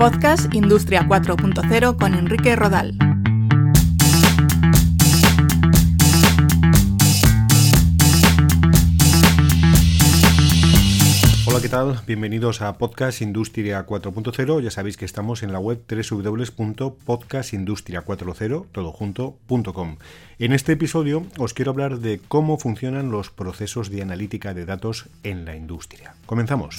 Podcast Industria 4.0 con Enrique Rodal. Hola, ¿qué tal? Bienvenidos a Podcast Industria 4.0. Ya sabéis que estamos en la web www.podcastindustria40 En este episodio os quiero hablar de cómo funcionan los procesos de analítica de datos en la industria. Comenzamos.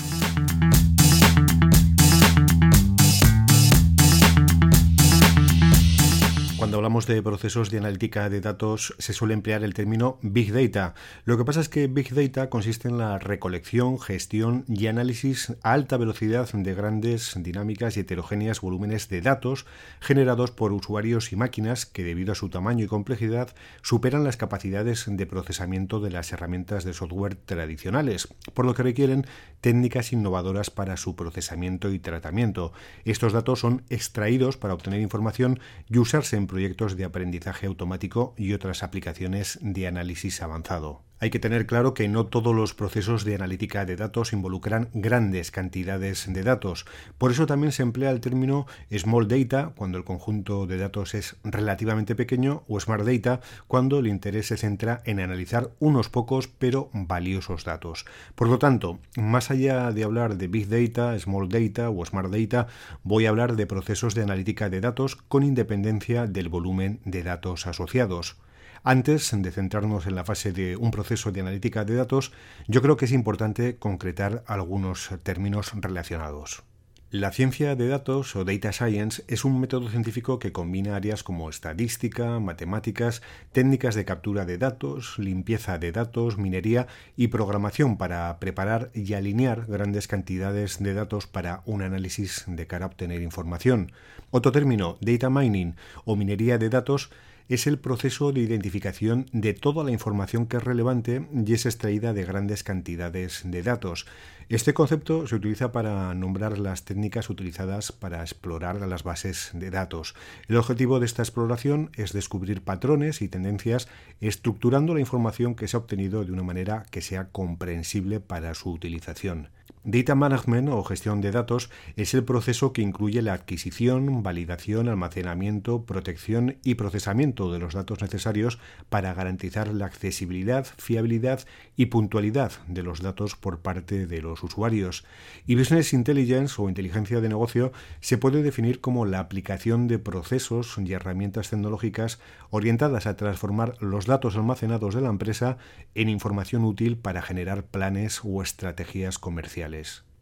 Cuando hablamos de procesos de analítica de datos se suele emplear el término Big Data. Lo que pasa es que Big Data consiste en la recolección, gestión y análisis a alta velocidad de grandes, dinámicas y heterogéneas volúmenes de datos generados por usuarios y máquinas que debido a su tamaño y complejidad superan las capacidades de procesamiento de las herramientas de software tradicionales, por lo que requieren técnicas innovadoras para su procesamiento y tratamiento. Estos datos son extraídos para obtener información y usarse en proyectos de aprendizaje automático y otras aplicaciones de análisis avanzado. Hay que tener claro que no todos los procesos de analítica de datos involucran grandes cantidades de datos. Por eso también se emplea el término small data cuando el conjunto de datos es relativamente pequeño o smart data cuando el interés se centra en analizar unos pocos pero valiosos datos. Por lo tanto, más allá de hablar de big data, small data o smart data, voy a hablar de procesos de analítica de datos con independencia del volumen de datos asociados. Antes de centrarnos en la fase de un proceso de analítica de datos, yo creo que es importante concretar algunos términos relacionados. La ciencia de datos o data science es un método científico que combina áreas como estadística, matemáticas, técnicas de captura de datos, limpieza de datos, minería y programación para preparar y alinear grandes cantidades de datos para un análisis de cara a obtener información. Otro término, data mining o minería de datos, es el proceso de identificación de toda la información que es relevante y es extraída de grandes cantidades de datos. Este concepto se utiliza para nombrar las técnicas utilizadas para explorar las bases de datos. El objetivo de esta exploración es descubrir patrones y tendencias estructurando la información que se ha obtenido de una manera que sea comprensible para su utilización. Data Management o gestión de datos es el proceso que incluye la adquisición, validación, almacenamiento, protección y procesamiento de los datos necesarios para garantizar la accesibilidad, fiabilidad y puntualidad de los datos por parte de los usuarios. Y Business Intelligence o inteligencia de negocio se puede definir como la aplicación de procesos y herramientas tecnológicas orientadas a transformar los datos almacenados de la empresa en información útil para generar planes o estrategias comerciales.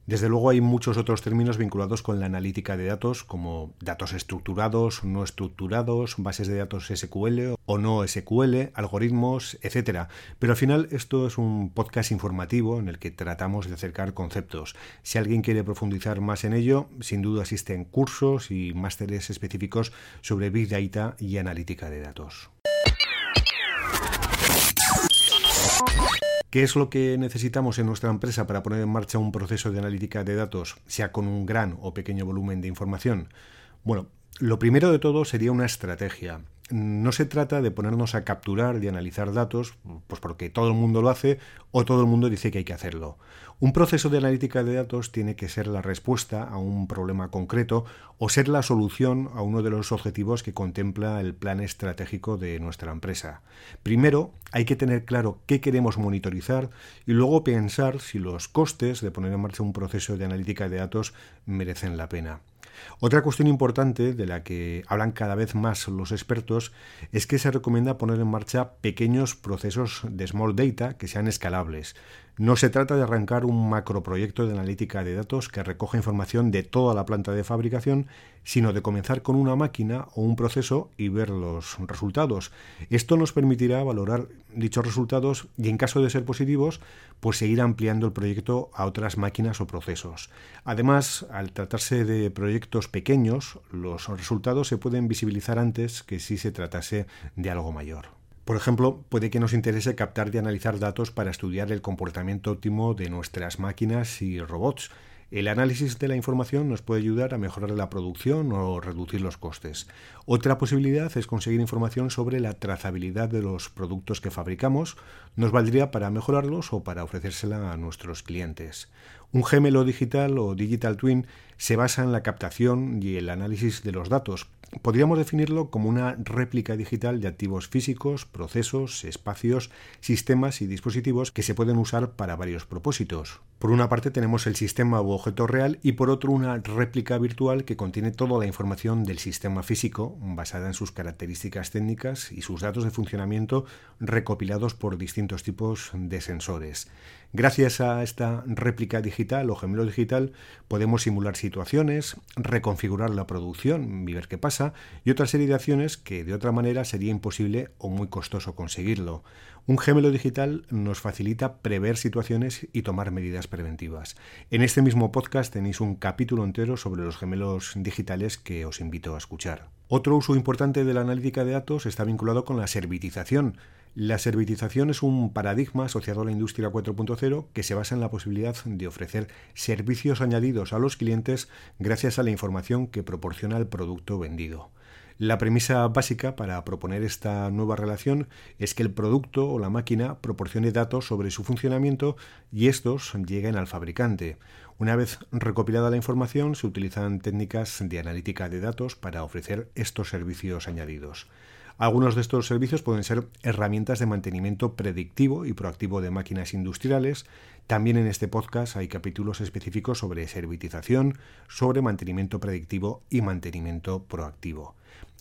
Desde luego hay muchos otros términos vinculados con la analítica de datos, como datos estructurados, no estructurados, bases de datos SQL o no SQL, algoritmos, etc. Pero al final esto es un podcast informativo en el que tratamos de acercar conceptos. Si alguien quiere profundizar más en ello, sin duda existen cursos y másteres específicos sobre Big Data y analítica de datos. ¿Qué es lo que necesitamos en nuestra empresa para poner en marcha un proceso de analítica de datos, sea con un gran o pequeño volumen de información? Bueno, lo primero de todo sería una estrategia no se trata de ponernos a capturar y analizar datos, pues porque todo el mundo lo hace o todo el mundo dice que hay que hacerlo. Un proceso de analítica de datos tiene que ser la respuesta a un problema concreto o ser la solución a uno de los objetivos que contempla el plan estratégico de nuestra empresa. Primero, hay que tener claro qué queremos monitorizar y luego pensar si los costes de poner en marcha un proceso de analítica de datos merecen la pena. Otra cuestión importante de la que hablan cada vez más los expertos es que se recomienda poner en marcha pequeños procesos de small data que sean escalables. No se trata de arrancar un macroproyecto de analítica de datos que recoja información de toda la planta de fabricación, sino de comenzar con una máquina o un proceso y ver los resultados. Esto nos permitirá valorar dichos resultados y en caso de ser positivos, pues seguir ampliando el proyecto a otras máquinas o procesos. Además, al tratarse de proyectos pequeños, los resultados se pueden visibilizar antes que si se tratase de algo mayor. Por ejemplo, puede que nos interese captar y analizar datos para estudiar el comportamiento óptimo de nuestras máquinas y robots. El análisis de la información nos puede ayudar a mejorar la producción o reducir los costes. Otra posibilidad es conseguir información sobre la trazabilidad de los productos que fabricamos. Nos valdría para mejorarlos o para ofrecérsela a nuestros clientes. Un gemelo digital o digital twin se basa en la captación y el análisis de los datos, Podríamos definirlo como una réplica digital de activos físicos, procesos, espacios, sistemas y dispositivos que se pueden usar para varios propósitos. Por una parte tenemos el sistema u objeto real y por otro una réplica virtual que contiene toda la información del sistema físico basada en sus características técnicas y sus datos de funcionamiento recopilados por distintos tipos de sensores. Gracias a esta réplica digital o gemelo digital podemos simular situaciones, reconfigurar la producción y ver qué pasa y otra serie de acciones que de otra manera sería imposible o muy costoso conseguirlo. Un gemelo digital nos facilita prever situaciones y tomar medidas preventivas. En este mismo podcast tenéis un capítulo entero sobre los gemelos digitales que os invito a escuchar. Otro uso importante de la analítica de datos está vinculado con la servitización. La servitización es un paradigma asociado a la industria 4.0 que se basa en la posibilidad de ofrecer servicios añadidos a los clientes gracias a la información que proporciona el producto vendido. La premisa básica para proponer esta nueva relación es que el producto o la máquina proporcione datos sobre su funcionamiento y estos lleguen al fabricante. Una vez recopilada la información, se utilizan técnicas de analítica de datos para ofrecer estos servicios añadidos. Algunos de estos servicios pueden ser herramientas de mantenimiento predictivo y proactivo de máquinas industriales. También en este podcast hay capítulos específicos sobre servitización, sobre mantenimiento predictivo y mantenimiento proactivo.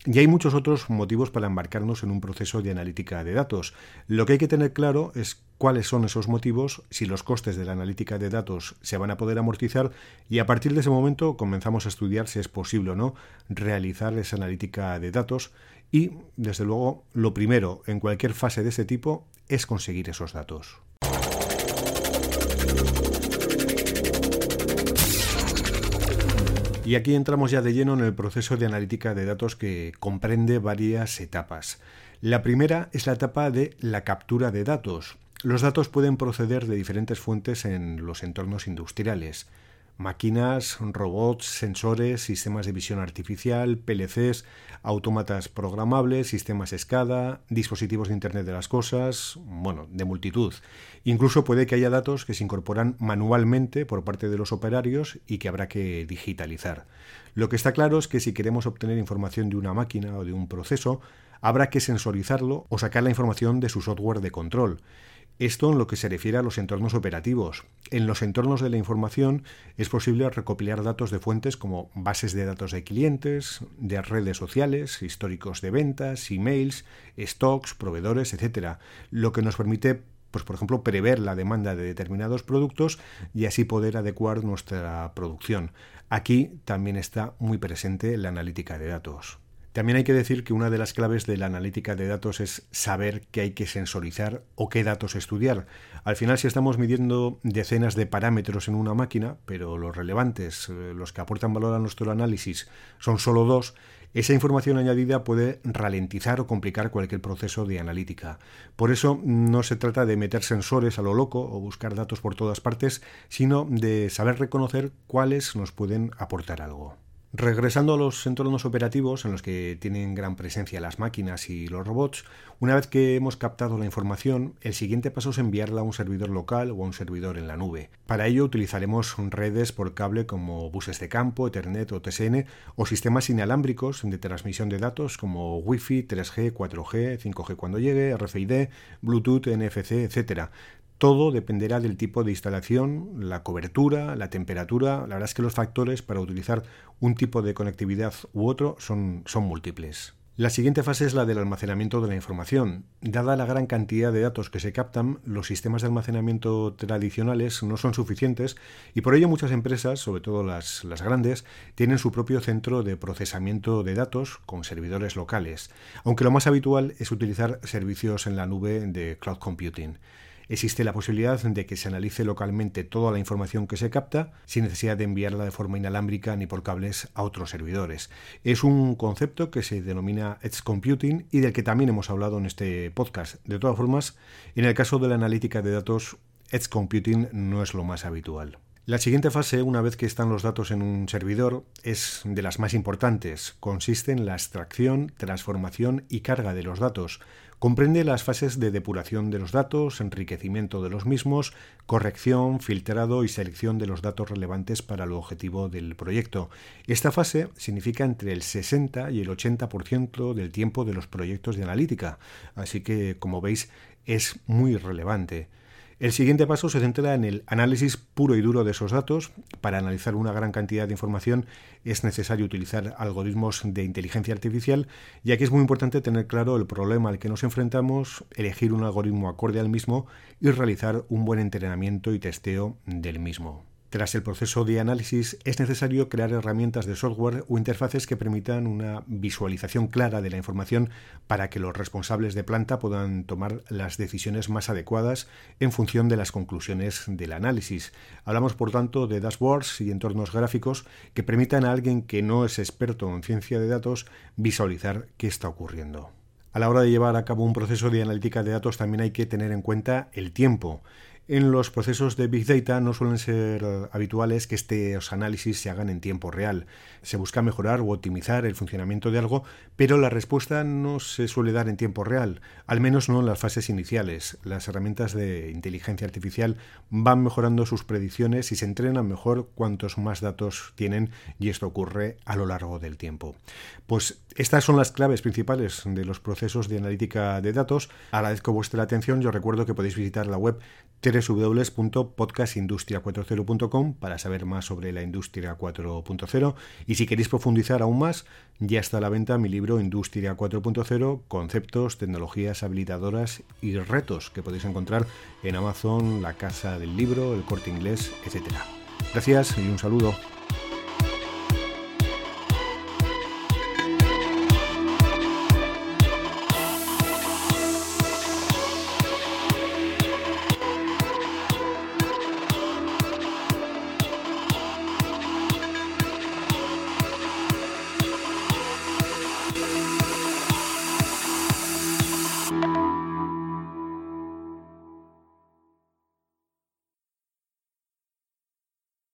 Y hay muchos otros motivos para embarcarnos en un proceso de analítica de datos. Lo que hay que tener claro es cuáles son esos motivos, si los costes de la analítica de datos se van a poder amortizar y a partir de ese momento comenzamos a estudiar si es posible o no realizar esa analítica de datos y, desde luego, lo primero en cualquier fase de este tipo es conseguir esos datos. Y aquí entramos ya de lleno en el proceso de analítica de datos que comprende varias etapas. La primera es la etapa de la captura de datos. Los datos pueden proceder de diferentes fuentes en los entornos industriales máquinas, robots, sensores, sistemas de visión artificial, PLCs, autómatas programables, sistemas SCADA, dispositivos de Internet de las Cosas, bueno, de multitud. Incluso puede que haya datos que se incorporan manualmente por parte de los operarios y que habrá que digitalizar. Lo que está claro es que si queremos obtener información de una máquina o de un proceso, habrá que sensorizarlo o sacar la información de su software de control. Esto en lo que se refiere a los entornos operativos. En los entornos de la información es posible recopilar datos de fuentes como bases de datos de clientes, de redes sociales, históricos de ventas, emails, stocks, proveedores, etc. Lo que nos permite pues por ejemplo, prever la demanda de determinados productos y así poder adecuar nuestra producción. Aquí también está muy presente la analítica de datos. También hay que decir que una de las claves de la analítica de datos es saber qué hay que sensorizar o qué datos estudiar. Al final, si estamos midiendo decenas de parámetros en una máquina, pero los relevantes, eh, los que aportan valor a nuestro análisis, son solo dos, esa información añadida puede ralentizar o complicar cualquier proceso de analítica. Por eso no se trata de meter sensores a lo loco o buscar datos por todas partes, sino de saber reconocer cuáles nos pueden aportar algo. Regresando a los entornos operativos en los que tienen gran presencia las máquinas y los robots, una vez que hemos captado la información, el siguiente paso es enviarla a un servidor local o a un servidor en la nube. Para ello utilizaremos redes por cable como buses de campo, Ethernet o TSN o sistemas inalámbricos de transmisión de datos como Wi-Fi, 3G, 4G, 5G cuando llegue, RFID, Bluetooth, NFC, etc. Todo dependerá del tipo de instalación, la cobertura, la temperatura. La verdad es que los factores para utilizar un tipo de conectividad u otro son, múltiples. La siguiente fase es la del almacenamiento de la información. Dada la gran cantidad de datos que se captan, los sistemas de almacenamiento tradicionales no son suficientes y por ello muchas empresas, sobre todo las, las, grandes, tienen su propio centro de procesamiento de datos con servidores locales, aunque lo más habitual es utilizar servicios en la nube de cloud computing. Existe la posibilidad de que se analice localmente toda la información que se capta sin necesidad de enviarla de forma inalámbrica ni por cables a otros servidores. Es un concepto que se denomina Edge Computing y del que también hemos hablado en este podcast. De todas formas, en el caso de la analítica de datos, Edge Computing no es lo más habitual. La siguiente fase, una vez que están los datos en un servidor, es de las más importantes. Consiste en la extracción, transformación y carga de los datos. Comprende las fases de depuración de los datos, enriquecimiento de los mismos, corrección, filtrado y selección de los datos relevantes para el objetivo del proyecto. Esta fase significa entre el 60 y el 80% del tiempo de los proyectos de analítica, así que, como veis, es muy relevante. El siguiente paso se centra en el análisis puro y duro de esos datos. Para analizar una gran cantidad de información es necesario utilizar algoritmos de inteligencia artificial y aquí es muy importante tener claro el problema al que nos enfrentamos, elegir un algoritmo acorde al mismo y realizar un buen entrenamiento y testeo del mismo. Tras el proceso de análisis es necesario crear herramientas de software o interfaces que permitan una visualización clara de la información para que los responsables de planta puedan tomar las decisiones más adecuadas en función de las conclusiones del análisis. Hablamos por tanto de dashboards y entornos gráficos que permitan a alguien que no es experto en ciencia de datos visualizar qué está ocurriendo. A la hora de llevar a cabo un proceso de analítica de datos también hay que tener en cuenta el tiempo. En los procesos de Big Data no suelen ser habituales que estos análisis se hagan en tiempo real. Se busca mejorar o optimizar el funcionamiento de algo, pero la respuesta no se suele dar en tiempo real, al menos no en las fases iniciales. Las herramientas de inteligencia artificial van mejorando sus predicciones y se entrenan mejor cuantos más datos tienen y esto ocurre a lo largo del tiempo. Pues estas son las claves principales de los procesos de analítica de datos. Agradezco vuestra atención. Yo recuerdo que podéis visitar la web www.podcastindustria40.com para saber más sobre la industria 4.0 y si queréis profundizar aún más, ya está a la venta mi libro Industria 4.0, conceptos, tecnologías habilitadoras y retos que podéis encontrar en Amazon, la Casa del Libro, el Corte Inglés, etc. Gracias y un saludo.